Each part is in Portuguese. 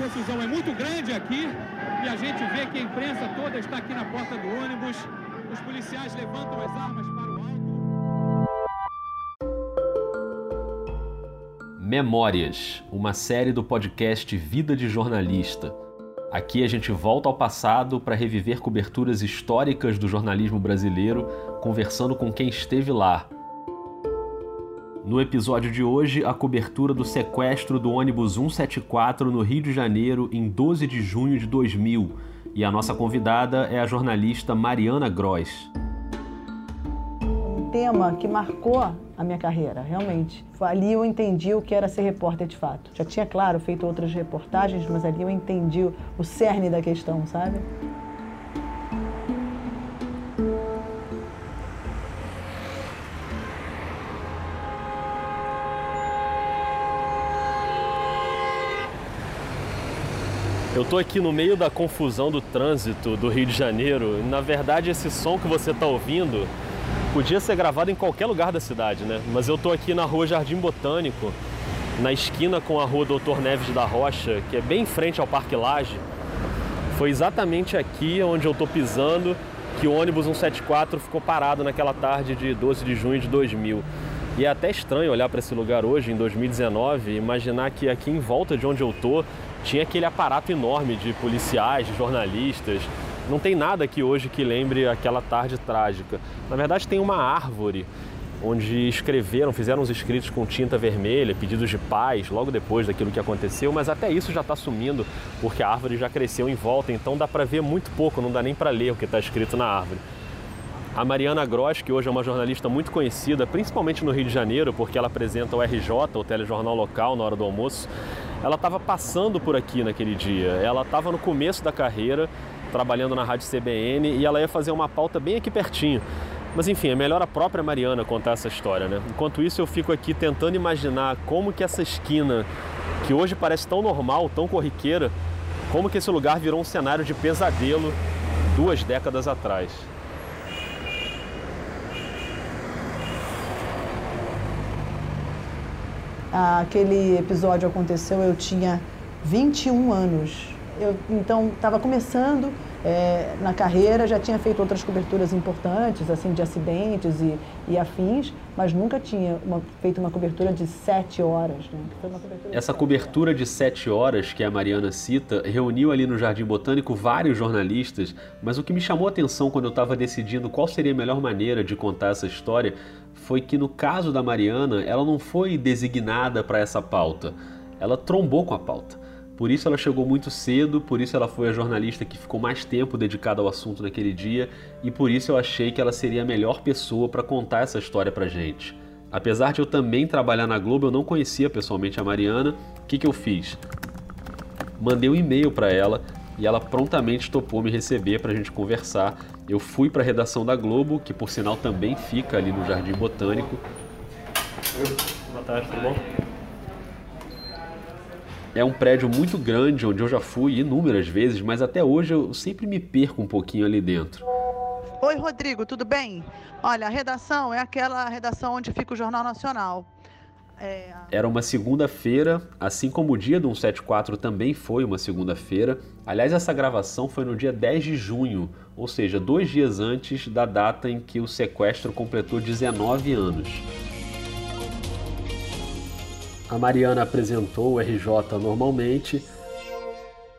confusão é muito grande aqui e a gente vê que a imprensa toda está aqui na porta do ônibus. Os policiais levantam as armas para o alto. Memórias, uma série do podcast Vida de Jornalista. Aqui a gente volta ao passado para reviver coberturas históricas do jornalismo brasileiro, conversando com quem esteve lá no episódio de hoje, a cobertura do sequestro do ônibus 174 no Rio de Janeiro em 12 de junho de 2000. E a nossa convidada é a jornalista Mariana Gross. Um tema que marcou a minha carreira, realmente. Ali eu entendi o que era ser repórter de fato. Já tinha, claro, feito outras reportagens, mas ali eu entendi o cerne da questão, sabe? Tô aqui no meio da confusão do trânsito do Rio de Janeiro. Na verdade, esse som que você tá ouvindo podia ser gravado em qualquer lugar da cidade, né? Mas eu tô aqui na rua Jardim Botânico, na esquina com a rua Doutor Neves da Rocha, que é bem em frente ao Parque Laje. Foi exatamente aqui onde eu tô pisando que o ônibus 174 ficou parado naquela tarde de 12 de junho de 2000. E é até estranho olhar para esse lugar hoje, em 2019, e imaginar que aqui em volta de onde eu tô tinha aquele aparato enorme de policiais, de jornalistas. Não tem nada aqui hoje que lembre aquela tarde trágica. Na verdade, tem uma árvore onde escreveram, fizeram os escritos com tinta vermelha, pedidos de paz, logo depois daquilo que aconteceu, mas até isso já está sumindo, porque a árvore já cresceu em volta, então dá para ver muito pouco, não dá nem para ler o que está escrito na árvore. A Mariana Gross, que hoje é uma jornalista muito conhecida, principalmente no Rio de Janeiro, porque ela apresenta o RJ, o telejornal local, na hora do almoço, ela estava passando por aqui naquele dia. Ela estava no começo da carreira, trabalhando na Rádio CBN, e ela ia fazer uma pauta bem aqui pertinho. Mas enfim, é melhor a própria Mariana contar essa história, né? Enquanto isso, eu fico aqui tentando imaginar como que essa esquina, que hoje parece tão normal, tão corriqueira, como que esse lugar virou um cenário de pesadelo duas décadas atrás. Aquele episódio aconteceu, eu tinha 21 anos. Eu então estava começando é, na carreira, já tinha feito outras coberturas importantes, assim, de acidentes e, e afins, mas nunca tinha uma, feito uma cobertura de sete horas. Né? Cobertura Essa de cobertura de sete horas que a Mariana cita reuniu ali no Jardim Botânico vários jornalistas, mas o que me chamou a atenção quando eu estava decidindo qual seria a melhor maneira de contar essa história foi que no caso da Mariana, ela não foi designada para essa pauta, ela trombou com a pauta. Por isso ela chegou muito cedo, por isso ela foi a jornalista que ficou mais tempo dedicada ao assunto naquele dia e por isso eu achei que ela seria a melhor pessoa para contar essa história pra gente. Apesar de eu também trabalhar na Globo, eu não conhecia pessoalmente a Mariana. O que, que eu fiz? Mandei um e-mail para ela e ela prontamente topou me receber para a gente conversar. Eu fui para a redação da Globo, que por sinal também fica ali no Jardim Botânico. Boa tarde, tudo bom? É um prédio muito grande onde eu já fui inúmeras vezes, mas até hoje eu sempre me perco um pouquinho ali dentro. Oi, Rodrigo, tudo bem? Olha, a redação é aquela redação onde fica o Jornal Nacional. É... Era uma segunda-feira, assim como o dia do 174 também foi uma segunda-feira. Aliás, essa gravação foi no dia 10 de junho, ou seja, dois dias antes da data em que o sequestro completou 19 anos. A Mariana apresentou o RJ normalmente.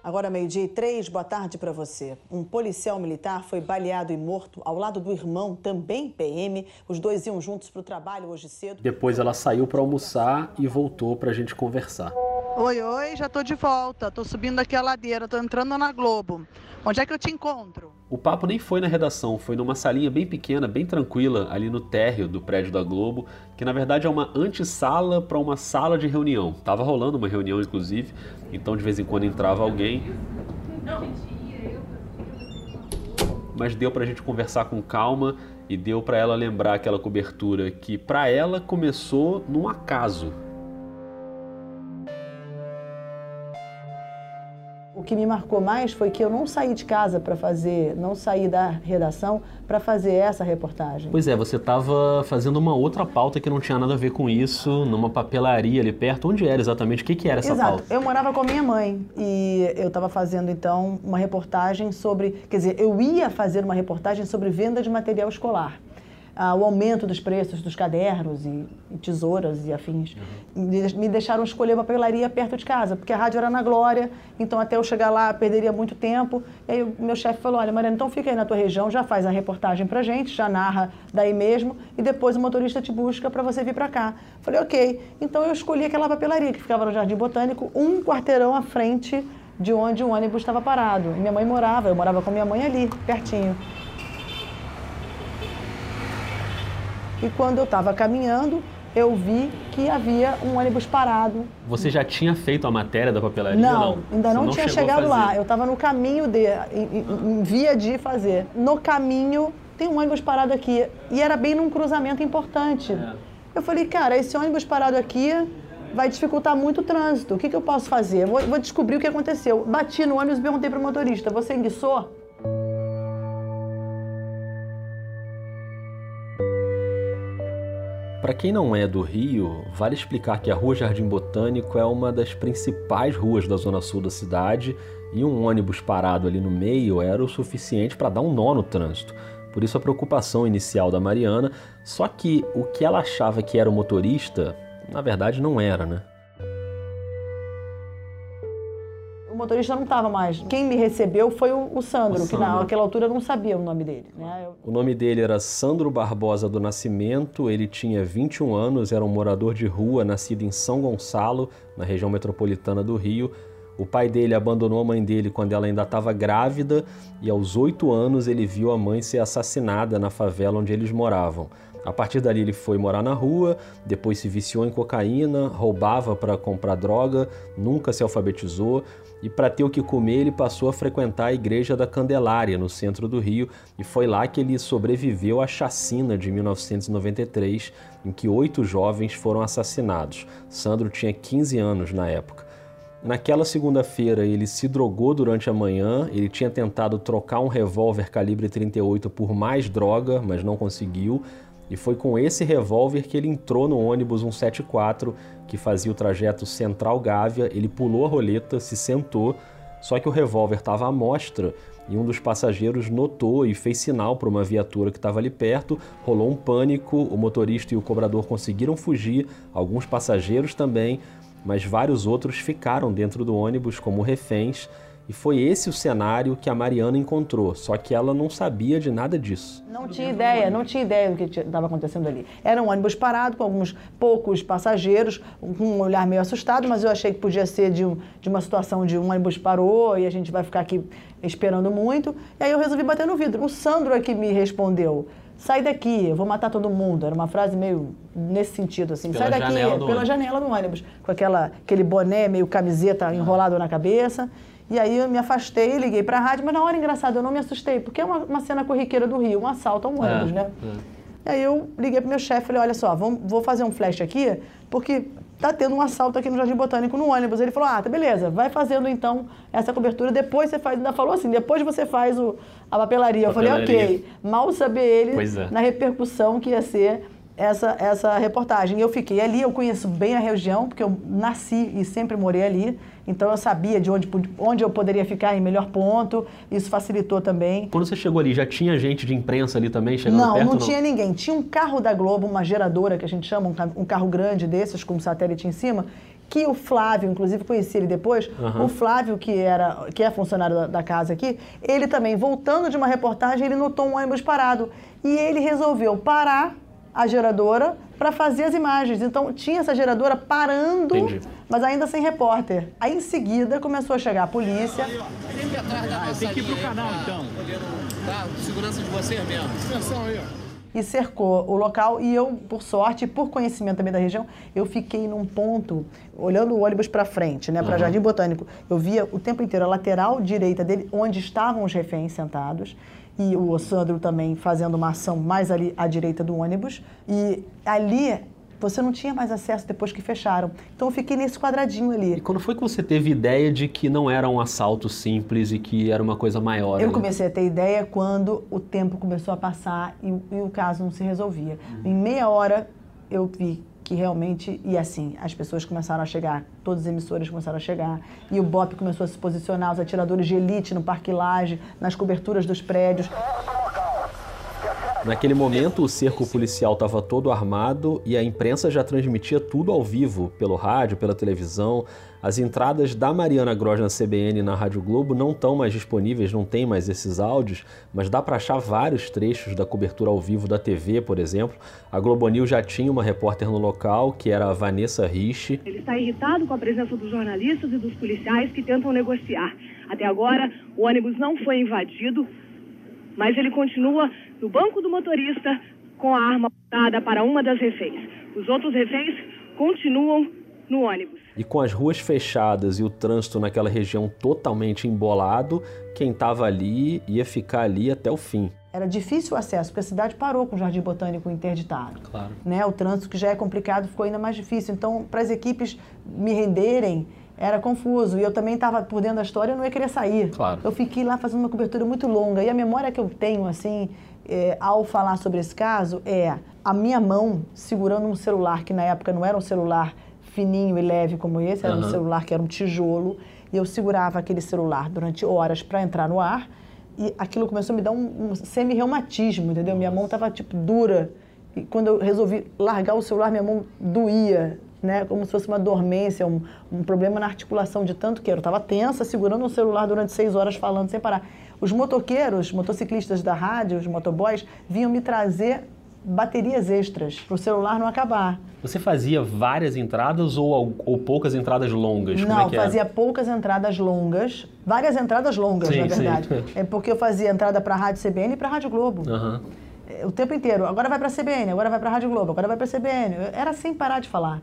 Agora, meio-dia e três, boa tarde para você. Um policial militar foi baleado e morto ao lado do irmão, também PM. Os dois iam juntos para o trabalho hoje cedo. Depois ela saiu para almoçar e voltou para a gente conversar. Oi, oi, já tô de volta. Tô subindo aqui a ladeira, tô entrando na Globo. Onde é que eu te encontro? O papo nem foi na redação, foi numa salinha bem pequena, bem tranquila, ali no térreo do prédio da Globo, que na verdade é uma antessala para uma sala de reunião. Tava rolando uma reunião, inclusive, então de vez em quando entrava alguém. Mas deu para a gente conversar com calma e deu para ela lembrar aquela cobertura que para ela começou num acaso. O que me marcou mais foi que eu não saí de casa para fazer, não saí da redação para fazer essa reportagem. Pois é, você estava fazendo uma outra pauta que não tinha nada a ver com isso, numa papelaria ali perto. Onde era exatamente? O que, que era essa Exato. pauta? Eu morava com a minha mãe e eu estava fazendo então uma reportagem sobre, quer dizer, eu ia fazer uma reportagem sobre venda de material escolar ah, o aumento dos preços dos cadernos e, e tesouras e afins. Uhum. Me deixaram escolher uma papelaria perto de casa, porque a rádio era na Glória, então até eu chegar lá perderia muito tempo. E aí o meu chefe falou, olha Mariana, então fica aí na tua região, já faz a reportagem pra gente, já narra daí mesmo, e depois o motorista te busca para você vir para cá. Falei, ok. Então eu escolhi aquela papelaria que ficava no Jardim Botânico, um quarteirão à frente de onde o ônibus estava parado. E minha mãe morava, eu morava com minha mãe ali, pertinho. E quando eu estava caminhando, eu vi que havia um ônibus parado. Você já tinha feito a matéria da papelaria? Não, não? ainda não, não tinha chegado lá. Eu estava no caminho de, em, em, via de fazer. No caminho tem um ônibus parado aqui e era bem num cruzamento importante. É. Eu falei, cara, esse ônibus parado aqui vai dificultar muito o trânsito. O que, que eu posso fazer? Vou, vou descobrir o que aconteceu. Bati no ônibus e perguntei para o motorista: você enguiçou? Para quem não é do Rio, vale explicar que a Rua Jardim Botânico é uma das principais ruas da zona sul da cidade e um ônibus parado ali no meio era o suficiente para dar um nó no trânsito. Por isso a preocupação inicial da Mariana, só que o que ela achava que era o motorista, na verdade não era, né? Motorista não estava mais. Quem me recebeu foi o, o Sandro, o que naquela altura eu não sabia o nome dele. Né? Eu... O nome dele era Sandro Barbosa do Nascimento, ele tinha 21 anos, era um morador de rua, nascido em São Gonçalo, na região metropolitana do Rio. O pai dele abandonou a mãe dele quando ela ainda estava grávida e aos oito anos ele viu a mãe ser assassinada na favela onde eles moravam. A partir dali ele foi morar na rua, depois se viciou em cocaína, roubava para comprar droga, nunca se alfabetizou e para ter o que comer ele passou a frequentar a igreja da Candelária no centro do Rio e foi lá que ele sobreviveu à chacina de 1993 em que oito jovens foram assassinados. Sandro tinha 15 anos na época. Naquela segunda-feira ele se drogou durante a manhã, ele tinha tentado trocar um revólver calibre 38 por mais droga, mas não conseguiu. E foi com esse revólver que ele entrou no ônibus 174 que fazia o trajeto Central Gávea. Ele pulou a roleta, se sentou, só que o revólver estava à mostra e um dos passageiros notou e fez sinal para uma viatura que estava ali perto. Rolou um pânico, o motorista e o cobrador conseguiram fugir, alguns passageiros também, mas vários outros ficaram dentro do ônibus como reféns. E foi esse o cenário que a Mariana encontrou, só que ela não sabia de nada disso. Não tinha ideia, não tinha ideia do que estava acontecendo ali. Era um ônibus parado com alguns poucos passageiros, com um olhar meio assustado, mas eu achei que podia ser de, um, de uma situação de um ônibus parou e a gente vai ficar aqui esperando muito. E aí eu resolvi bater no vidro. O Sandro é que me respondeu sai daqui, eu vou matar todo mundo. Era uma frase meio nesse sentido, assim, pela sai daqui, janela pela ônibus. janela do ônibus, com aquela, aquele boné meio camiseta enrolado na cabeça. E aí eu me afastei, liguei para a rádio, mas na hora engraçada eu não me assustei, porque é uma, uma cena corriqueira do Rio, um assalto a um é, ônibus, é, né? É. E aí eu liguei pro meu chefe e falei, olha só, vamos, vou fazer um flash aqui, porque tá tendo um assalto aqui no Jardim Botânico no ônibus. Ele falou, ah, tá beleza, vai fazendo então essa cobertura, depois você faz, ainda falou assim, depois você faz o, a papelaria. Eu falei, ok, mal saber ele é. na repercussão que ia ser essa, essa reportagem. Eu fiquei ali, eu conheço bem a região, porque eu nasci e sempre morei ali. Então eu sabia de onde, onde eu poderia ficar em melhor ponto, isso facilitou também. Quando você chegou ali, já tinha gente de imprensa ali também chegando não, perto? Não, não tinha ninguém. Tinha um carro da Globo, uma geradora que a gente chama, um carro grande desses, com um satélite em cima, que o Flávio, inclusive conheci ele depois, uhum. o Flávio, que, era, que é funcionário da, da, casa aqui, ele também, voltando de uma reportagem, ele notou um ônibus parado. E ele resolveu parar a geradora para fazer as imagens. Então tinha essa geradora parando, Entendi. mas ainda sem repórter. Aí em seguida começou a chegar a polícia. Sempre atrás da tem que ir pro canal então. Tá, segurança de vocês mesmo. Atenção aí, e cercou o local e eu, por sorte, por conhecimento também da região, eu fiquei num ponto, olhando o ônibus para frente, né, para uhum. Jardim Botânico. Eu via o tempo inteiro a lateral direita dele, onde estavam os reféns sentados e o Sandro também fazendo uma ação mais ali à direita do ônibus. E ali você não tinha mais acesso depois que fecharam. Então eu fiquei nesse quadradinho ali. E quando foi que você teve ideia de que não era um assalto simples e que era uma coisa maior? Eu ali? comecei a ter ideia quando o tempo começou a passar e, e o caso não se resolvia. Uhum. Em meia hora eu vi que realmente, e assim, as pessoas começaram a chegar, todas as emissoras começaram a chegar, e o BOP começou a se posicionar, os atiradores de elite no Parque Laje, nas coberturas dos prédios. Naquele momento, o cerco policial estava todo armado e a imprensa já transmitia tudo ao vivo, pelo rádio, pela televisão. As entradas da Mariana Gross na CBN e na Rádio Globo não estão mais disponíveis, não tem mais esses áudios, mas dá para achar vários trechos da cobertura ao vivo da TV, por exemplo. A Globo News já tinha uma repórter no local, que era a Vanessa Rich. Ele está irritado com a presença dos jornalistas e dos policiais que tentam negociar. Até agora, o ônibus não foi invadido, mas ele continua no banco do motorista com a arma apontada para uma das reféns. Os outros reféns continuam no ônibus. E com as ruas fechadas e o trânsito naquela região totalmente embolado, quem estava ali ia ficar ali até o fim. Era difícil o acesso, porque a cidade parou com o Jardim Botânico interditado. Claro. Né? O trânsito, que já é complicado, ficou ainda mais difícil. Então, para as equipes me renderem, era confuso. E eu também estava por dentro da história, eu não ia querer sair. Claro. Eu fiquei lá fazendo uma cobertura muito longa. E a memória que eu tenho, assim, é, ao falar sobre esse caso, é a minha mão segurando um celular, que na época não era um celular fininho e leve como esse, era uhum. um celular que era um tijolo. E eu segurava aquele celular durante horas para entrar no ar. E aquilo começou a me dar um, um semi-reumatismo, entendeu? Minha mão estava, tipo, dura. E quando eu resolvi largar o celular, minha mão doía né, como se fosse uma dormência, um, um problema na articulação de tanto que eu estava tensa, segurando o celular durante seis horas falando sem parar. Os motoqueiros, motociclistas da rádio, os motoboys, vinham me trazer baterias extras para o celular não acabar. Você fazia várias entradas ou, ou poucas entradas longas? É não, é fazia poucas entradas longas, várias entradas longas, sim, na verdade. Sim. É porque eu fazia entrada para a Rádio CBN e para a Rádio Globo. Uhum. O tempo inteiro. Agora vai para a CBN, agora vai para a Rádio Globo, agora vai para a CBN. Era sem parar de falar.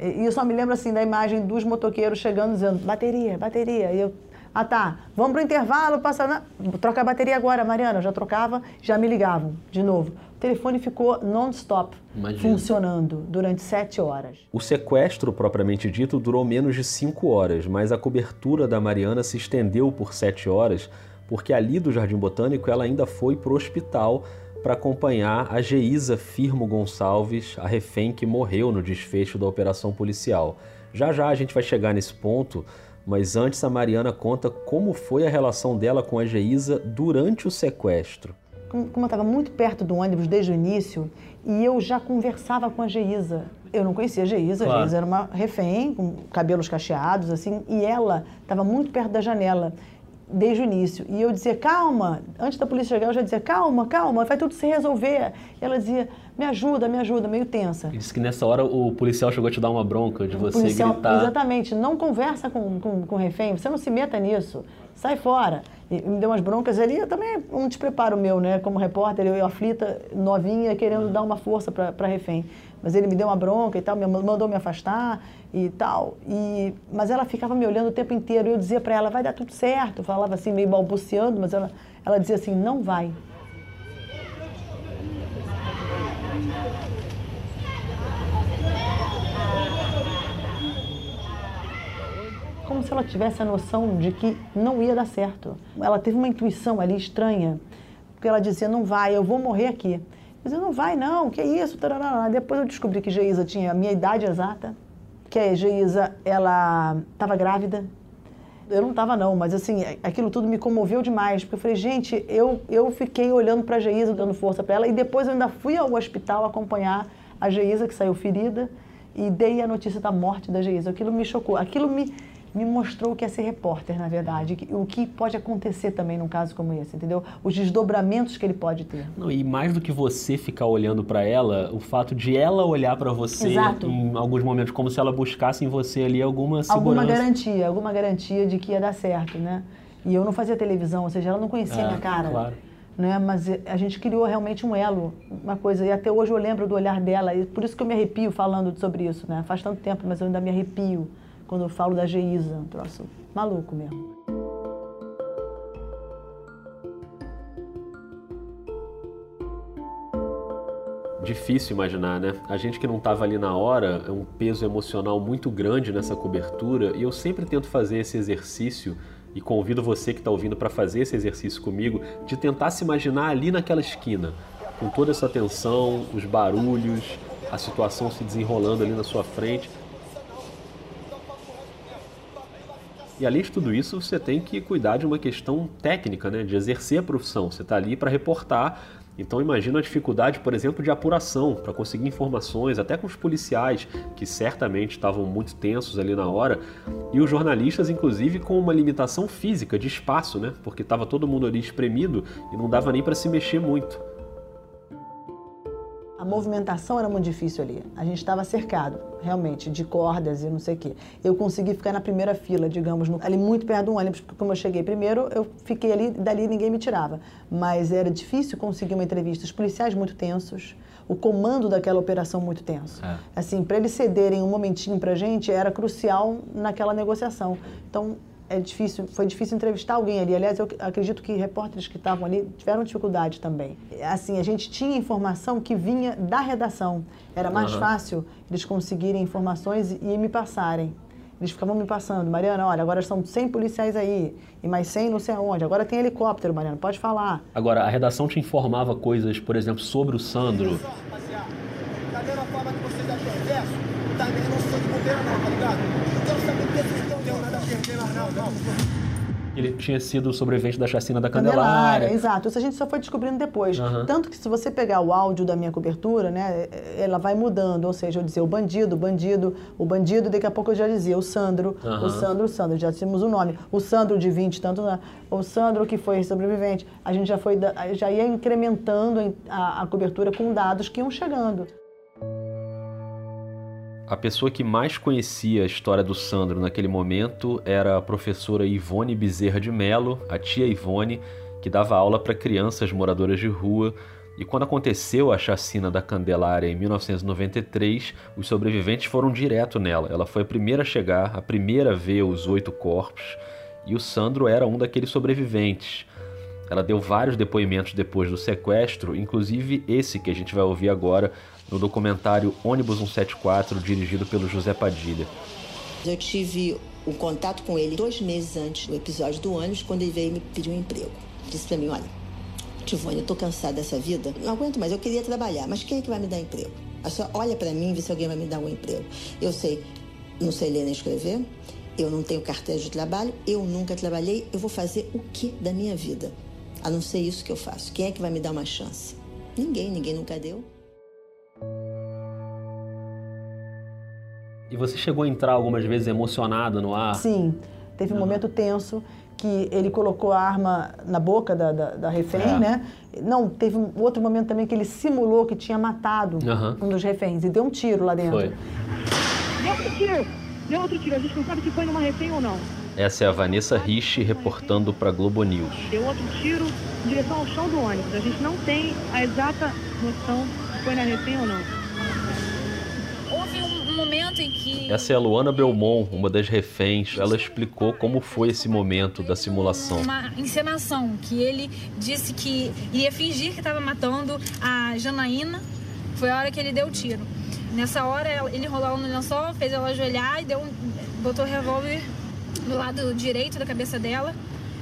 E eu só me lembro assim da imagem dos motoqueiros chegando dizendo bateria, bateria. E eu, ah tá, vamos pro intervalo, passa na... troca a bateria agora, Mariana. Já trocava, já me ligavam de novo. O telefone ficou non-stop funcionando durante sete horas. O sequestro, propriamente dito, durou menos de cinco horas, mas a cobertura da Mariana se estendeu por sete horas, porque ali do Jardim Botânico ela ainda foi pro hospital para acompanhar a Geisa Firmo Gonçalves, a refém que morreu no desfecho da operação policial. Já já a gente vai chegar nesse ponto, mas antes a Mariana conta como foi a relação dela com a Geisa durante o sequestro. Como eu estava muito perto do ônibus desde o início, e eu já conversava com a Geisa. Eu não conhecia a Geisa, claro. a Geisa era uma refém, com cabelos cacheados, assim, e ela estava muito perto da janela desde o início. E eu dizia, calma, antes da polícia chegar, eu já dizia, calma, calma, vai tudo se resolver. E ela dizia, me ajuda, me ajuda, meio tensa. E disse que nessa hora o policial chegou a te dar uma bronca de você policial, gritar. Exatamente, não conversa com, com, com o refém, você não se meta nisso, sai fora. E me deu umas broncas ali, eu também um despreparo meu, né, como repórter, eu, eu aflita, novinha, querendo dar uma força para refém. Mas ele me deu uma bronca e tal, me mandou me afastar e tal. E, mas ela ficava me olhando o tempo inteiro. E eu dizia para ela, vai dar tudo certo. Eu falava assim, meio balbuciando, mas ela, ela dizia assim, não vai. Como se ela tivesse a noção de que não ia dar certo. Ela teve uma intuição ali estranha, porque ela dizia, não vai, eu vou morrer aqui. Mas não vai não, que isso? Depois eu descobri que Geisa tinha a minha idade exata, que a Geisa, ela estava grávida. Eu não estava não, mas assim, aquilo tudo me comoveu demais, porque eu falei, gente, eu, eu fiquei olhando para a Geisa, dando força para ela, e depois eu ainda fui ao hospital acompanhar a Geisa, que saiu ferida, e dei a notícia da morte da Geisa. Aquilo me chocou, aquilo me me mostrou o que é ser repórter, na verdade, o que pode acontecer também num caso como esse, entendeu? Os desdobramentos que ele pode ter. Não, e mais do que você ficar olhando para ela, o fato de ela olhar para você Exato. em alguns momentos como se ela buscasse em você ali alguma segurança. Alguma garantia, alguma garantia de que ia dar certo, né? E eu não fazia televisão, ou seja, ela não conhecia é, minha cara. Claro. Né? Mas a gente criou realmente um elo, uma coisa. E até hoje eu lembro do olhar dela, e por isso que eu me arrepio falando sobre isso, né? Faz tanto tempo, mas eu ainda me arrepio quando eu falo da Geisa, um troço maluco mesmo. difícil imaginar, né? A gente que não estava ali na hora, é um peso emocional muito grande nessa cobertura e eu sempre tento fazer esse exercício e convido você que está ouvindo para fazer esse exercício comigo, de tentar se imaginar ali naquela esquina, com toda essa tensão, os barulhos, a situação se desenrolando ali na sua frente. E além de tudo isso, você tem que cuidar de uma questão técnica, né, de exercer a profissão. Você está ali para reportar então imagina a dificuldade, por exemplo, de apuração para conseguir informações, até com os policiais que certamente estavam muito tensos ali na hora, e os jornalistas, inclusive, com uma limitação física de espaço, né? Porque estava todo mundo ali espremido e não dava nem para se mexer muito. A movimentação era muito difícil ali. A gente estava cercado, realmente, de cordas e não sei o quê. Eu consegui ficar na primeira fila, digamos, no, ali muito perto do ônibus, porque como eu cheguei primeiro, eu fiquei ali, dali ninguém me tirava. Mas era difícil conseguir uma entrevista. Os policiais muito tensos, o comando daquela operação muito tenso. É. Assim, para eles cederem um momentinho para a gente, era crucial naquela negociação. Então, é difícil, foi difícil entrevistar alguém ali. Aliás, eu acredito que repórteres que estavam ali tiveram dificuldade também. Assim, a gente tinha informação que vinha da redação. Era mais uhum. fácil eles conseguirem informações e me passarem. Eles ficavam me passando, Mariana, olha, agora são 100 policiais aí, e mais 100 não sei aonde, agora tem helicóptero, Mariana, pode falar. Agora, a redação te informava coisas, por exemplo, sobre o Sandro. rapaziada, da mesma forma que vocês acham reverso, também não sou de governo não, tá ligado? Eu quero saber o que vocês estão tendo nada a perder, não, não, não. Ele tinha sido sobrevivente da chacina da Candelária. Candelária exato. Isso a gente só foi descobrindo depois. Uhum. Tanto que se você pegar o áudio da minha cobertura, né, ela vai mudando. Ou seja, eu dizia o bandido, o bandido, o bandido, daqui a pouco eu já dizia o Sandro, uhum. o Sandro, o Sandro. Já tínhamos o nome. O Sandro de 20, tanto o Sandro que foi sobrevivente. A gente já, foi, já ia incrementando a, a cobertura com dados que iam chegando a pessoa que mais conhecia a história do Sandro naquele momento era a professora Ivone Bezerra de Mello, a tia Ivone, que dava aula para crianças moradoras de rua. E quando aconteceu a chacina da Candelária em 1993, os sobreviventes foram direto nela. Ela foi a primeira a chegar, a primeira a ver os oito corpos, e o Sandro era um daqueles sobreviventes. Ela deu vários depoimentos depois do sequestro, inclusive esse que a gente vai ouvir agora, no documentário Ônibus 174, dirigido pelo José Padilha. Eu tive um contato com ele dois meses antes do episódio do ônibus, quando ele veio me pedir um emprego. Disse para mim, olha, Tivone, eu tô cansada dessa vida, não aguento mais, eu queria trabalhar, mas quem é que vai me dar emprego? A senhora olha para mim e vê se alguém vai me dar um emprego. Eu sei, não sei ler nem escrever, eu não tenho carteira de trabalho, eu nunca trabalhei, eu vou fazer o que da minha vida? A não ser isso que eu faço. Quem é que vai me dar uma chance? Ninguém, ninguém nunca deu. E você chegou a entrar algumas vezes emocionada no ar? Sim. Teve um uhum. momento tenso que ele colocou a arma na boca da, da, da refém, é. né? Não, teve um outro momento também que ele simulou que tinha matado uhum. um dos reféns e deu um tiro lá dentro. Foi. Deu outro tiro! Deu outro tiro. A gente não sabe se foi numa refém ou não. Essa é a Vanessa Rich reportando para Globo News. Deu outro tiro em direção ao chão do ônibus. A gente não tem a exata noção se foi na refém ou não momento em que. Essa é a Luana Belmont, uma das reféns. Ela explicou como foi esse momento da simulação. Uma encenação que ele disse que iria fingir que estava matando a Janaína. Foi a hora que ele deu o tiro. Nessa hora ele rolou no lençol, fez ela ajoelhar e deu, botou o revólver do lado direito da cabeça dela,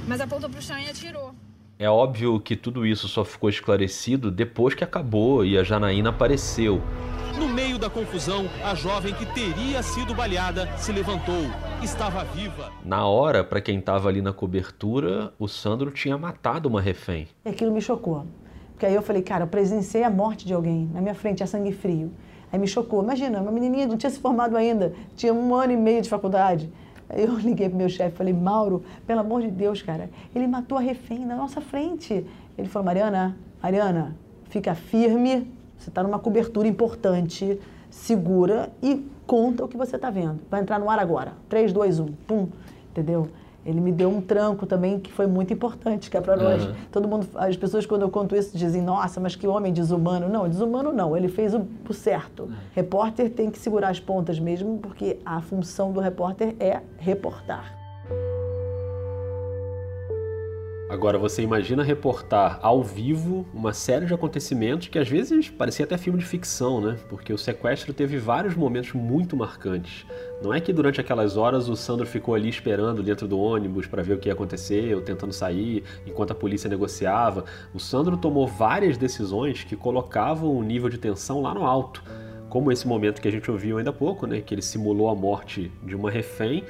mas apontou para o chão e atirou. É óbvio que tudo isso só ficou esclarecido depois que acabou e a Janaína apareceu. No meio da confusão, a jovem que teria sido baleada se levantou. Estava viva. Na hora, para quem estava ali na cobertura, o Sandro tinha matado uma refém. E aquilo me chocou. Porque aí eu falei, cara, eu presenciei a morte de alguém na minha frente, a sangue frio. Aí me chocou. Imagina, uma menininha não tinha se formado ainda, tinha um ano e meio de faculdade. Eu liguei pro meu chefe e falei, Mauro, pelo amor de Deus, cara, ele matou a refém na nossa frente. Ele falou, Mariana, Mariana, fica firme, você está numa cobertura importante, segura e conta o que você está vendo. Vai entrar no ar agora. 3, 2, 1. Pum. Entendeu? Ele me deu um tranco também que foi muito importante, que é para nós. Uhum. Todo mundo, as pessoas quando eu conto isso dizem: "Nossa, mas que homem desumano". Não, desumano não, ele fez o, o certo. Uhum. Repórter tem que segurar as pontas mesmo, porque a função do repórter é reportar. Agora você imagina reportar ao vivo uma série de acontecimentos que às vezes parecia até filme de ficção, né? Porque o sequestro teve vários momentos muito marcantes. Não é que durante aquelas horas o Sandro ficou ali esperando dentro do ônibus para ver o que ia acontecer, ou tentando sair, enquanto a polícia negociava. O Sandro tomou várias decisões que colocavam o nível de tensão lá no alto. Como esse momento que a gente ouviu ainda há pouco, né? Que ele simulou a morte de uma refém,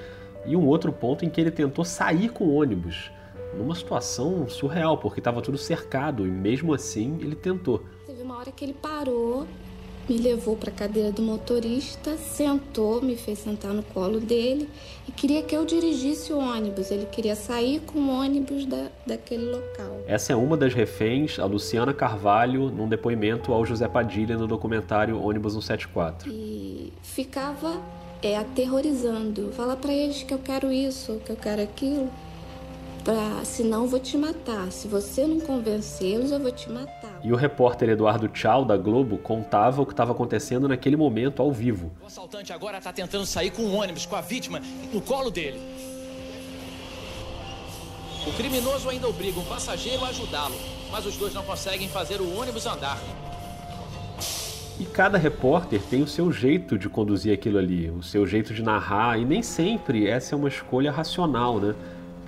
e um outro ponto em que ele tentou sair com o ônibus numa situação surreal, porque estava tudo cercado e mesmo assim ele tentou. Teve uma hora que ele parou, me levou para a cadeira do motorista, sentou, me fez sentar no colo dele e queria que eu dirigisse o ônibus. Ele queria sair com o ônibus da, daquele local. Essa é uma das reféns, a Luciana Carvalho, num depoimento ao José Padilha no documentário Ônibus 174. E ficava é, aterrorizando. Fala para eles que eu quero isso, que eu quero aquilo pra, senão eu vou te matar. Se você não convencê-los, eu vou te matar. E o repórter Eduardo Tchau, da Globo, contava o que estava acontecendo naquele momento ao vivo. O assaltante agora está tentando sair com um ônibus com a vítima no colo dele. O criminoso ainda obriga um passageiro a ajudá-lo, mas os dois não conseguem fazer o ônibus andar. E cada repórter tem o seu jeito de conduzir aquilo ali, o seu jeito de narrar, e nem sempre essa é uma escolha racional, né?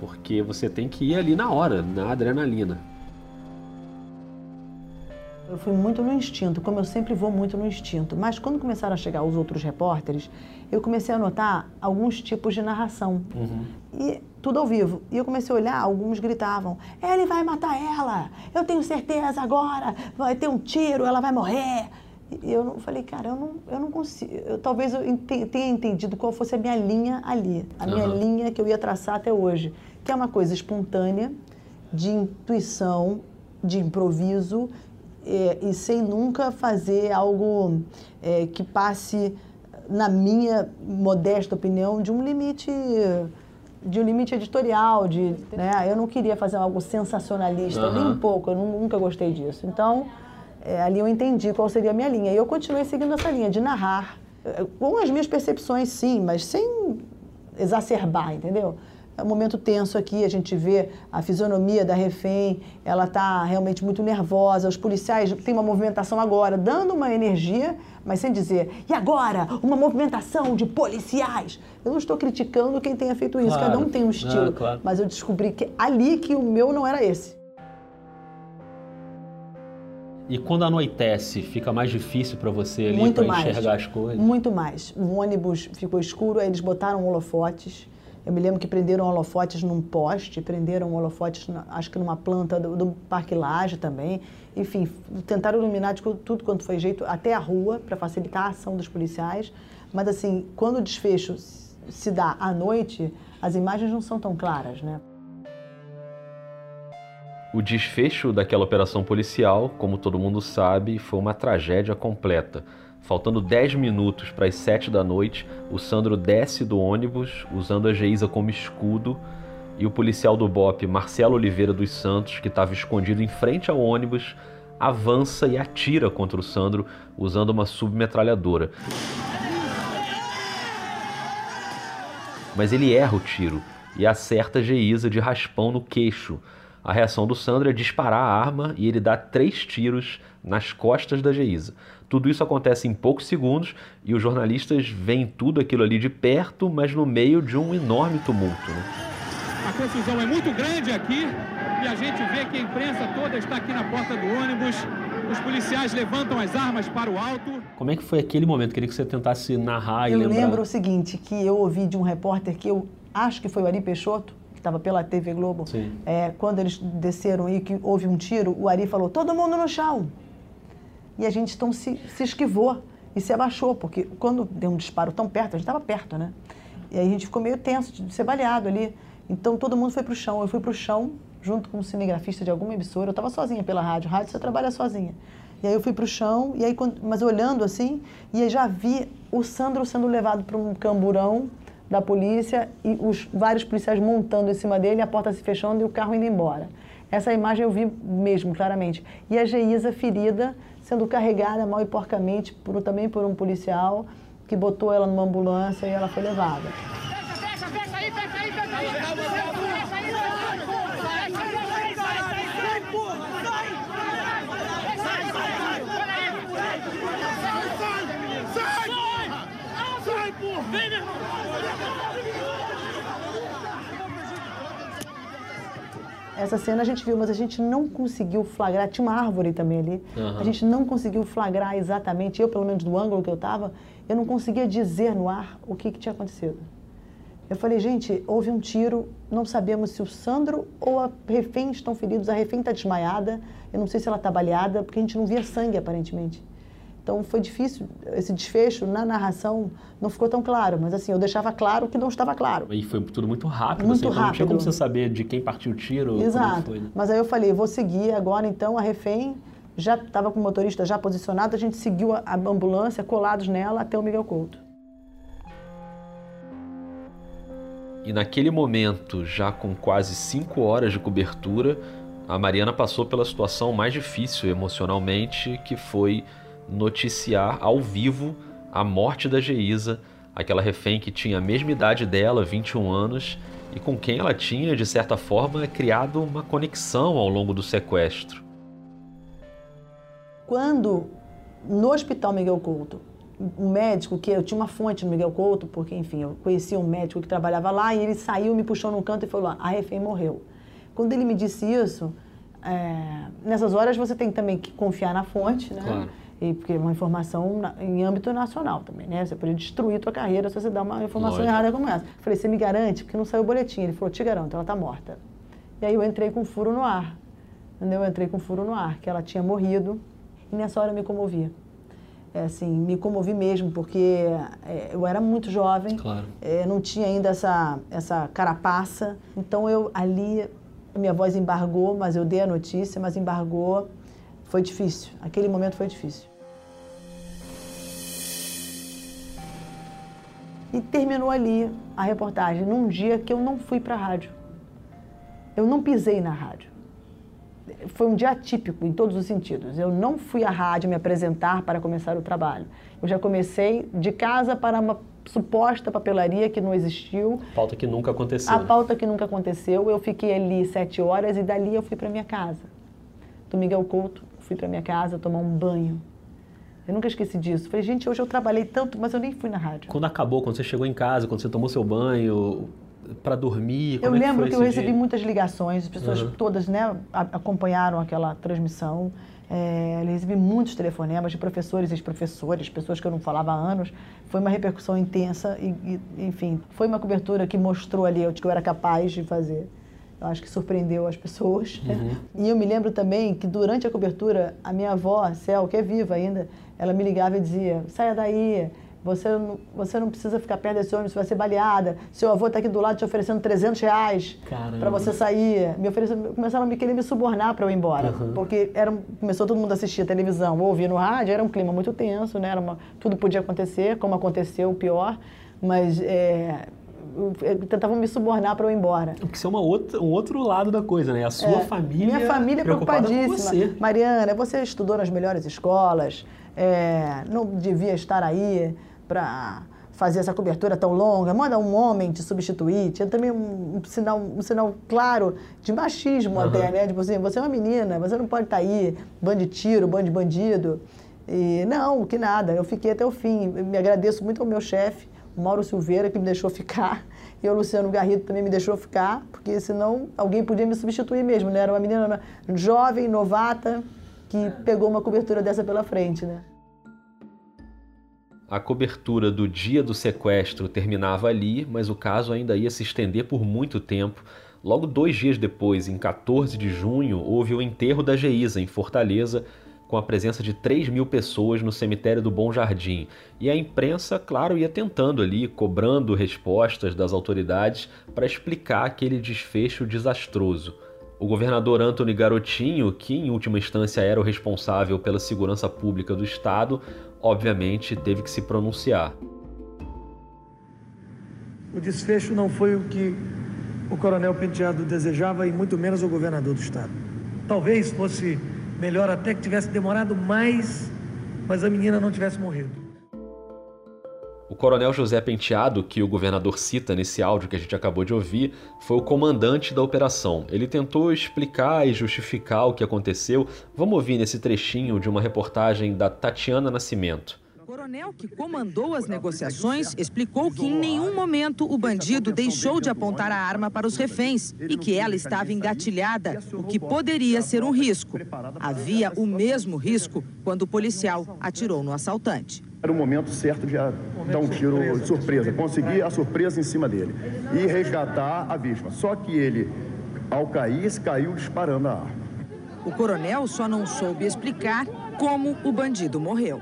Porque você tem que ir ali na hora, na adrenalina. Eu fui muito no instinto, como eu sempre vou muito no instinto. Mas quando começaram a chegar os outros repórteres, eu comecei a notar alguns tipos de narração. Uhum. E tudo ao vivo. E eu comecei a olhar, alguns gritavam: ele vai matar ela, eu tenho certeza agora, vai ter um tiro, ela vai morrer. E eu falei, cara, eu não, eu não consigo. Eu, talvez eu tenha entendido qual fosse a minha linha ali, a minha uhum. linha que eu ia traçar até hoje que é uma coisa espontânea, de intuição, de improviso é, e sem nunca fazer algo é, que passe, na minha modesta opinião, de um limite de um limite editorial, de, né? Eu não queria fazer algo sensacionalista, uhum. nem um pouco, eu nunca gostei disso. Então, é, ali eu entendi qual seria a minha linha. E eu continuei seguindo essa linha de narrar, com as minhas percepções, sim, mas sem exacerbar, entendeu? É um momento tenso aqui, a gente vê a fisionomia da refém, ela está realmente muito nervosa, os policiais têm uma movimentação agora, dando uma energia, mas sem dizer, e agora, uma movimentação de policiais. Eu não estou criticando quem tenha feito isso, claro. cada um tem um estilo, ah, claro. mas eu descobri que ali que o meu não era esse. E quando anoitece, fica mais difícil para você ali para enxergar as coisas? Muito mais. O ônibus ficou escuro, aí eles botaram holofotes eu me lembro que prenderam holofotes num poste, prenderam holofotes, acho que numa planta do, do Parque Laje também. Enfim, tentaram iluminar de tudo quanto foi jeito, até a rua, para facilitar a ação dos policiais. Mas, assim, quando o desfecho se dá à noite, as imagens não são tão claras, né? O desfecho daquela operação policial, como todo mundo sabe, foi uma tragédia completa. Faltando 10 minutos para as 7 da noite, o Sandro desce do ônibus usando a Geisa como escudo e o policial do BOP, Marcelo Oliveira dos Santos, que estava escondido em frente ao ônibus, avança e atira contra o Sandro usando uma submetralhadora. Mas ele erra o tiro e acerta a Geisa de raspão no queixo. A reação do Sandro é disparar a arma e ele dá três tiros nas costas da Geisa. Tudo isso acontece em poucos segundos e os jornalistas veem tudo aquilo ali de perto, mas no meio de um enorme tumulto. Né? A confusão é muito grande aqui e a gente vê que a imprensa toda está aqui na porta do ônibus. Os policiais levantam as armas para o alto. Como é que foi aquele momento? Queria que você tentasse narrar e eu lembrar. Eu lembro o seguinte, que eu ouvi de um repórter que eu acho que foi o Ari Peixoto, estava pela TV Globo, é, quando eles desceram e que houve um tiro, o Ari falou, todo mundo no chão e a gente então se, se esquivou e se abaixou, porque quando deu um disparo tão perto, a gente estava perto, né? E aí a gente ficou meio tenso de ser baleado ali. Então todo mundo foi para o chão. Eu fui para o chão junto com um cinegrafista de alguma emissora. Eu estava sozinha pela rádio. Rádio você trabalha sozinha. E aí eu fui para o chão, e aí, mas olhando assim, e aí já vi o Sandro sendo levado para um camburão da polícia e os vários policiais montando em cima dele, a porta se fechando e o carro indo embora. Essa imagem eu vi mesmo, claramente. E a Geisa ferida sendo carregada mal e porcamente por, também por um policial que botou ela numa ambulância e ela foi levada. Fecha, fecha, fecha aí, fecha aí, fecha aí! Essa cena a gente viu, mas a gente não conseguiu flagrar. Tinha uma árvore também ali. Uhum. A gente não conseguiu flagrar exatamente. Eu, pelo menos do ângulo que eu estava, eu não conseguia dizer no ar o que, que tinha acontecido. Eu falei, gente, houve um tiro, não sabemos se o Sandro ou a refém estão feridos. A refém está desmaiada, eu não sei se ela está baleada, porque a gente não via sangue aparentemente. Então foi difícil, esse desfecho na narração não ficou tão claro, mas assim, eu deixava claro que não estava claro. E foi tudo muito rápido, Muito assim, então não tinha como rápido. você saber de quem partiu o tiro, Exato. foi, né? Mas aí eu falei, vou seguir agora então a refém já estava com o motorista já posicionado, a gente seguiu a, a ambulância colados nela até o Miguel Couto. E naquele momento, já com quase cinco horas de cobertura, a Mariana passou pela situação mais difícil emocionalmente, que foi noticiar ao vivo a morte da Geisa, aquela refém que tinha a mesma idade dela, 21 anos, e com quem ela tinha, de certa forma, criado uma conexão ao longo do sequestro. Quando no Hospital Miguel Couto, um médico que eu tinha uma fonte no Miguel Couto, porque enfim, eu conhecia um médico que trabalhava lá e ele saiu, me puxou num canto e falou: a refém morreu. Quando ele me disse isso, é, nessas horas você tem também que confiar na fonte, né? Claro. E, porque é uma informação na- em âmbito nacional também, né? Você pode destruir tua carreira se você dá uma informação Lógico. errada como essa. Falei, você me garante? Porque não saiu o boletim. Ele falou, te garanto, ela está morta. E aí eu entrei com furo no ar. Entendeu? Eu entrei com furo no ar, que ela tinha morrido. E nessa hora eu me comovi. É, assim, me comovi mesmo, porque é, eu era muito jovem. Claro. É, não tinha ainda essa, essa carapaça. Então eu ali, minha voz embargou, mas eu dei a notícia, mas embargou. Foi difícil. Aquele momento foi difícil. E terminou ali a reportagem, num dia que eu não fui para a rádio. Eu não pisei na rádio. Foi um dia atípico em todos os sentidos. Eu não fui à rádio me apresentar para começar o trabalho. Eu já comecei de casa para uma suposta papelaria que não existiu, Pauta que nunca aconteceu. a né? pauta que nunca aconteceu. Eu fiquei ali sete horas e dali eu fui para minha casa. Do Miguel Couto, fui para minha casa tomar um banho. Eu nunca esqueci disso. Falei, gente, hoje eu trabalhei tanto, mas eu nem fui na rádio. Quando acabou, quando você chegou em casa, quando você tomou seu banho, para dormir, Eu como é que lembro que eu recebi dia? muitas ligações, as pessoas Uhum. todas né, acompanharam aquela transmissão. É, eu recebi muitos telefonemas de professores e ex-professores, pessoas que eu não falava há anos. Foi uma repercussão intensa e, e, enfim, foi uma cobertura que mostrou ali o que eu era capaz de fazer. Eu acho que surpreendeu as pessoas. né? E eu me lembro também que durante a cobertura, a minha avó, Cel, que é viva ainda, ela me ligava e dizia: saia daí, você não, você não precisa ficar perto desse ônibus, você vai ser baleada. Seu avô está aqui do lado te oferecendo 300 reais para você sair. Me ofereceram, começaram a me querer me subornar para eu ir embora. Porque era, começou todo mundo a assistir a televisão ou ouvir no rádio, era um clima muito tenso, né? Era uma- tudo podia acontecer, como aconteceu, o pior. Mas é, tentavam me subornar para eu ir embora. Porque isso é uma outra, um outro lado da coisa, né? A sua É, família. Minha família preocupada com preocupadíssima. você. Mariana, você estudou nas melhores escolas, é, não devia estar aí para fazer essa cobertura tão longa. Manda um homem te substituir. Tinha também um, um sinal, um sinal claro de machismo Aham. até, né? Tipo assim, você é uma menina, você não pode estar aí, bando de tiro, bando de bandido. E não, que nada, eu fiquei até o fim. Me agradeço muito ao meu chefe, o Mauro Silveira, que me deixou ficar. E o Luciano Garrido também me deixou ficar, porque senão alguém podia me substituir mesmo, né? Era uma menina jovem, novata, que pegou uma cobertura dessa pela frente, né? A cobertura do dia do sequestro terminava ali, mas o caso ainda ia se estender por muito tempo. Logo dois dias depois, em 14 de junho, houve o enterro da Geisa, em Fortaleza, com a presença de 3 mil pessoas no cemitério do Bom Jardim. E a imprensa, claro, ia tentando ali, cobrando respostas das autoridades para explicar aquele desfecho desastroso. O governador Antony Garotinho, que em última instância era o responsável pela segurança pública do estado, obviamente teve que se pronunciar. O desfecho não foi o que o coronel Penteado desejava e muito menos o governador do estado. Talvez fosse melhor até que tivesse demorado mais, mas a menina não tivesse morrido. O coronel José Penteado, que o governador cita nesse áudio que a gente acabou de ouvir, foi o comandante da operação. Ele tentou explicar e justificar o que aconteceu. Vamos ouvir nesse trechinho de uma reportagem da Tatiana Nascimento. coronel que comandou as negociações explicou que em nenhum momento o bandido deixou de apontar a arma para os reféns e que ela estava engatilhada, o que poderia ser um risco. Havia o mesmo risco quando o policial atirou no assaltante. Era o momento certo de dar um tiro de surpresa, conseguir a surpresa em cima dele e resgatar a vítima. Só que ele, ao cair, caiu disparando a arma. O coronel só não soube explicar como o bandido morreu.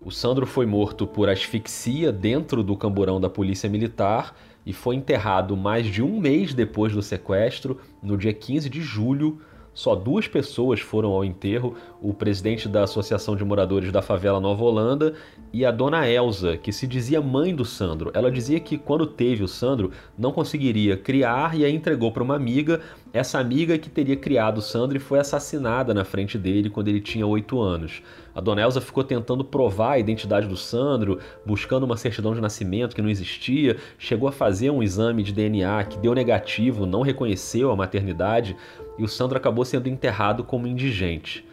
O Sandro foi morto por asfixia dentro do camburão da Polícia Militar e foi enterrado mais de um mês depois do sequestro, no dia 15 de julho. Só duas pessoas foram ao enterro: o presidente da Associação de Moradores da Favela Nova Holanda e a dona Elza, que se dizia mãe do Sandro. Ela dizia que quando teve o Sandro não conseguiria criar e a entregou para uma amiga. Essa amiga que teria criado o Sandro foi assassinada na frente dele quando ele tinha oito anos. A dona Elza ficou tentando provar a identidade do Sandro, buscando uma certidão de nascimento que não existia, chegou a fazer um exame de DNA que deu negativo, não reconheceu a maternidade e o Sandro acabou sendo enterrado como indigente.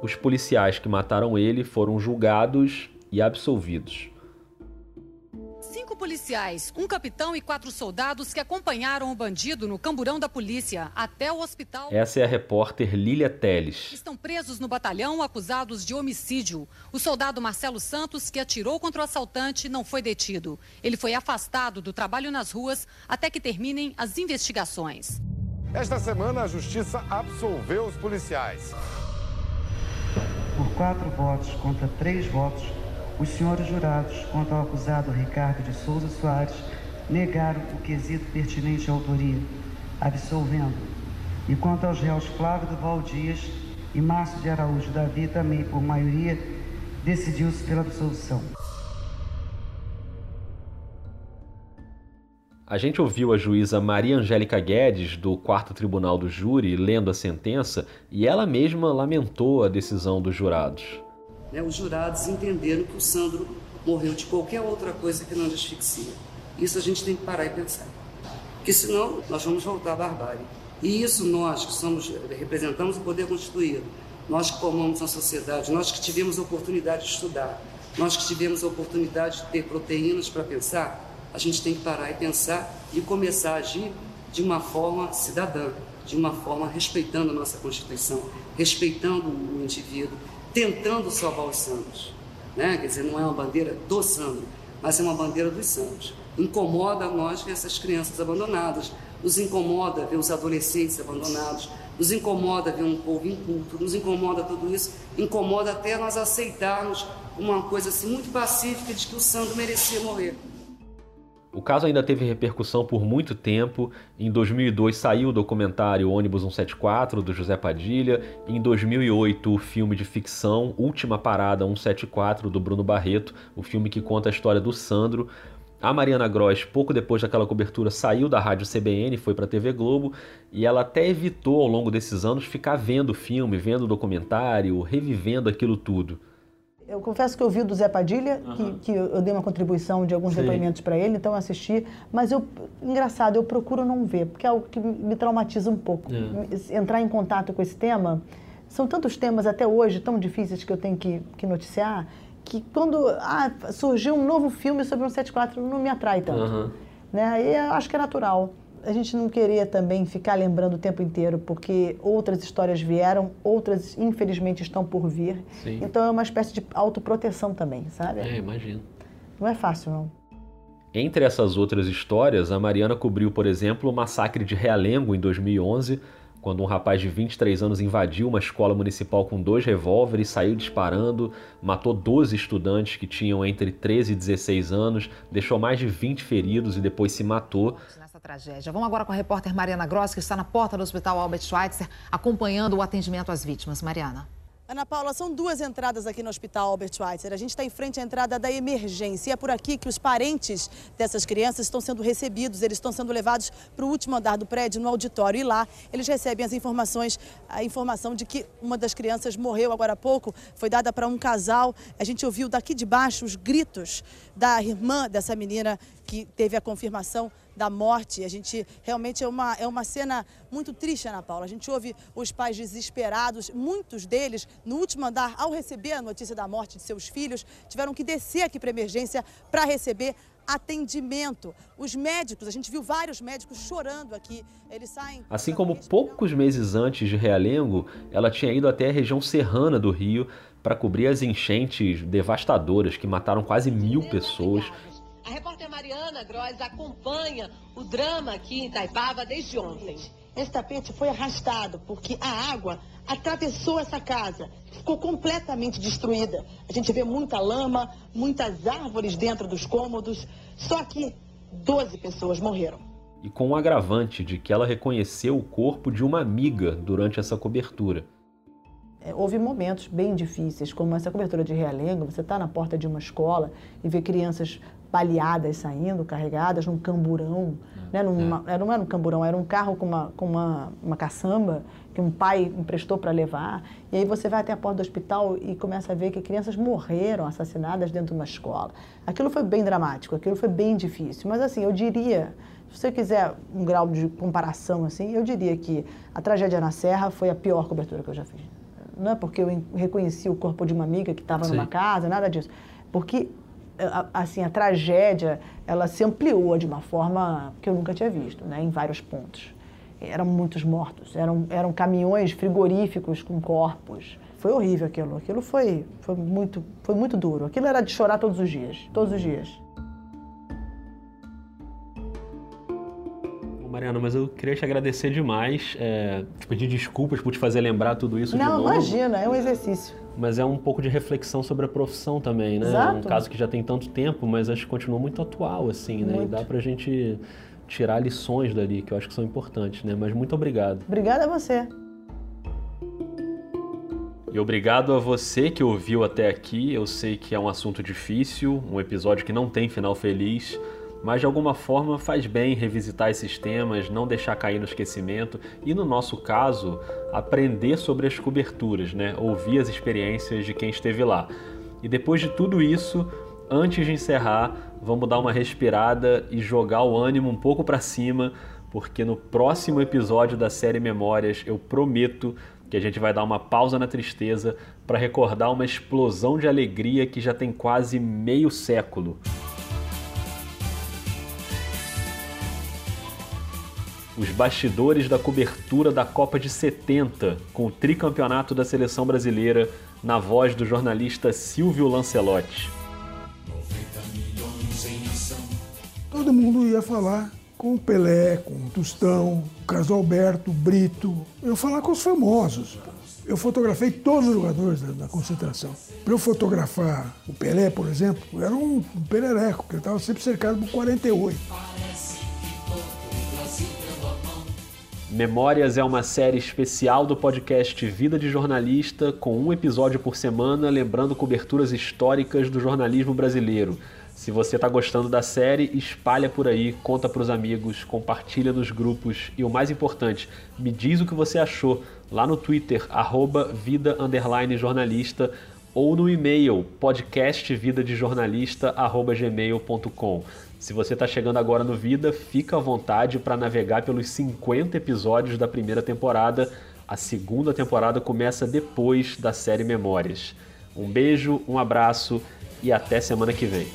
Os policiais que mataram ele foram julgados e absolvidos. Policiais, um capitão e quatro soldados que acompanharam o bandido no camburão da polícia até o hospital. Essa é a repórter Lília Teles. Estão presos no batalhão acusados de homicídio. O soldado Marcelo Santos, que atirou contra o assaltante, não foi detido. Ele foi afastado do trabalho nas ruas até que terminem as investigações. Esta semana, a justiça absolveu os policiais. Por quatro votos contra três votos, os senhores jurados, quanto ao acusado Ricardo de Souza Soares, negaram o quesito pertinente à autoria, absolvendo. E quanto aos réus Flávio Duval Dias e Márcio de Araújo Davi, também por maioria, decidiu-se pela absolução. A gente ouviu a juíza Maria Angélica Guedes, do quarto tribunal do júri, lendo a sentença, e ela mesma lamentou a decisão dos jurados. Né, os jurados entenderam que o Sandro morreu de qualquer outra coisa que não de asfixia. Isso a gente tem que parar e pensar. Porque senão nós vamos voltar à barbárie. E isso nós que somos, representamos o poder constituído, nós que formamos a sociedade, nós que tivemos a oportunidade de estudar, nós que tivemos a oportunidade de ter proteínas para pensar, a gente tem que parar e pensar e começar a agir de uma forma cidadã, de uma forma respeitando a nossa Constituição, respeitando o indivíduo, tentando salvar os santos. Né? Quer dizer, não é uma bandeira do santo, mas é uma bandeira dos santos. Incomoda nós ver essas crianças abandonadas, nos incomoda ver os adolescentes abandonados, nos incomoda ver um povo inculto, nos incomoda tudo isso, incomoda até nós aceitarmos uma coisa assim muito pacífica de que o santo merecia morrer. O caso ainda teve repercussão por muito tempo. Em 2002 saiu o documentário Ônibus 174 do José Padilha. Em 2008 o filme de ficção Última Parada 174 do Bruno Barreto, o filme que conta a história do Sandro. A Mariana Gross, pouco depois daquela cobertura, saiu da rádio CBN, foi para a TV Globo e ela até evitou ao longo desses anos ficar vendo o filme, vendo o documentário, revivendo aquilo tudo. Eu confesso que eu vi do Zé Padilha, uhum. que, que, eu dei uma contribuição de alguns Sim. depoimentos para ele, então eu assisti. Mas eu, engraçado, eu procuro não ver, porque é algo que me traumatiza um pouco. É. Entrar em contato com esse tema, são tantos temas até hoje tão difíceis que eu tenho que, que noticiar, que quando ah, surgiu um novo filme sobre um 74 não me atrai tanto. Uhum. Né? E eu acho que é natural a gente não queria também ficar lembrando o tempo inteiro, porque outras histórias vieram, outras infelizmente estão por vir. Sim. Então é uma espécie de autoproteção também, sabe? É, imagino. Não é fácil, não. Entre essas outras histórias, a Mariana cobriu, por exemplo, o massacre de Realengo em 2011, quando um rapaz de 23 anos invadiu uma escola municipal com dois revólveres, saiu disparando, matou 12 estudantes que tinham entre 13 e 16 anos, deixou mais de 20 feridos e depois se matou tragédia. Vamos agora com a repórter Mariana Gross, que está na porta do Hospital Albert Schweitzer, acompanhando o atendimento às vítimas. Mariana. Ana Paula, são duas entradas aqui no Hospital Albert Schweitzer. A gente está em frente à entrada da emergência. É por aqui que os parentes dessas crianças estão sendo recebidos. Eles estão sendo levados para o último andar do prédio, no auditório. E lá eles recebem as informações, a informação de que uma das crianças morreu agora há pouco. Foi dada para um casal. A gente ouviu daqui de baixo os gritos da irmã dessa menina que teve a confirmação da morte. A gente realmente é uma, é uma cena muito triste, Ana Paula. A gente ouve os pais desesperados, muitos deles, no último andar, ao receber a notícia da morte de seus filhos, tiveram que descer aqui para emergência para receber atendimento. Os médicos, a gente viu vários médicos chorando aqui. Eles saem. Assim como poucos meses antes de Realengo, ela tinha ido até a região serrana do Rio para cobrir as enchentes devastadoras que mataram quase mil pessoas. A repórter Mariana Gross acompanha o drama aqui em Itaipava desde ontem. Esse tapete foi arrastado porque a água atravessou essa casa, ficou completamente destruída. A gente vê muita lama, muitas árvores dentro dos cômodos, só que 12 pessoas morreram. E com o agravante de que ela reconheceu o corpo de uma amiga durante essa cobertura. É, houve momentos bem difíceis, como essa cobertura de Realengo, você está na porta de uma escola e vê crianças baleadas saindo, carregadas num camburão. Né? Numa, é. Não era um camburão, era um carro com uma, com uma, uma caçamba que um pai emprestou para levar. E aí você vai até a porta do hospital e começa a ver que crianças morreram assassinadas dentro de uma escola. Aquilo foi bem dramático, aquilo foi bem difícil. Mas assim, eu diria, se você quiser um grau de comparação assim, eu diria que a tragédia na Serra foi a pior cobertura que eu já fiz. Não é porque eu reconheci o corpo de uma amiga que estava numa casa, nada disso. Porque assim, a tragédia, ela se ampliou de uma forma que eu nunca tinha visto, né, em vários pontos. Eram muitos mortos, eram, eram caminhões frigoríficos com corpos. Foi horrível aquilo, aquilo foi, foi, muito, foi muito duro. Aquilo era de chorar todos os dias, todos os dias. Mariana, mas eu queria te agradecer demais, é, te pedir desculpas por te fazer lembrar tudo isso Não, de novo. Não, imagina, é um exercício mas é um pouco de reflexão sobre a profissão também, né? Exato. Um caso que já tem tanto tempo, mas acho que continua muito atual, assim, né? Muito. E dá pra gente tirar lições dali, que eu acho que são importantes, né? Mas muito obrigado. Obrigada a você. E obrigado a você que ouviu até aqui. Eu sei que é um assunto difícil, um episódio que não tem final feliz mas de alguma forma faz bem revisitar esses temas, não deixar cair no esquecimento e, no nosso caso, aprender sobre as coberturas, né? ouvir as experiências de quem esteve lá. E depois de tudo isso, antes de encerrar, vamos dar uma respirada e jogar o ânimo um pouco para cima, porque no próximo episódio da série Memórias eu prometo que a gente vai dar uma pausa na tristeza para recordar uma explosão de alegria que já tem quase meio século. Os bastidores da cobertura da Copa de 70, com o tricampeonato da seleção brasileira, na voz do jornalista Silvio Lancelotti. Todo mundo ia falar com o Pelé, com o Tostão, o Carlos Alberto, o Brito. Eu ia falar com os famosos. Eu fotografei todos os jogadores da, da concentração. Para eu fotografar o Pelé, por exemplo, era um, um perereco, porque ele estava sempre cercado por 48. Memórias é uma série especial do podcast Vida de Jornalista, com um episódio por semana, lembrando coberturas históricas do jornalismo brasileiro. Se você está gostando da série, espalha por aí, conta para os amigos, compartilha nos grupos e o mais importante, me diz o que você achou lá no Twitter, arroba vida jornalista ou no e-mail podcastvidadejornalista.gmail.com. Se você está chegando agora no Vida, fica à vontade para navegar pelos 50 episódios da primeira temporada. A segunda temporada começa depois da série Memórias. Um beijo, um abraço e até semana que vem.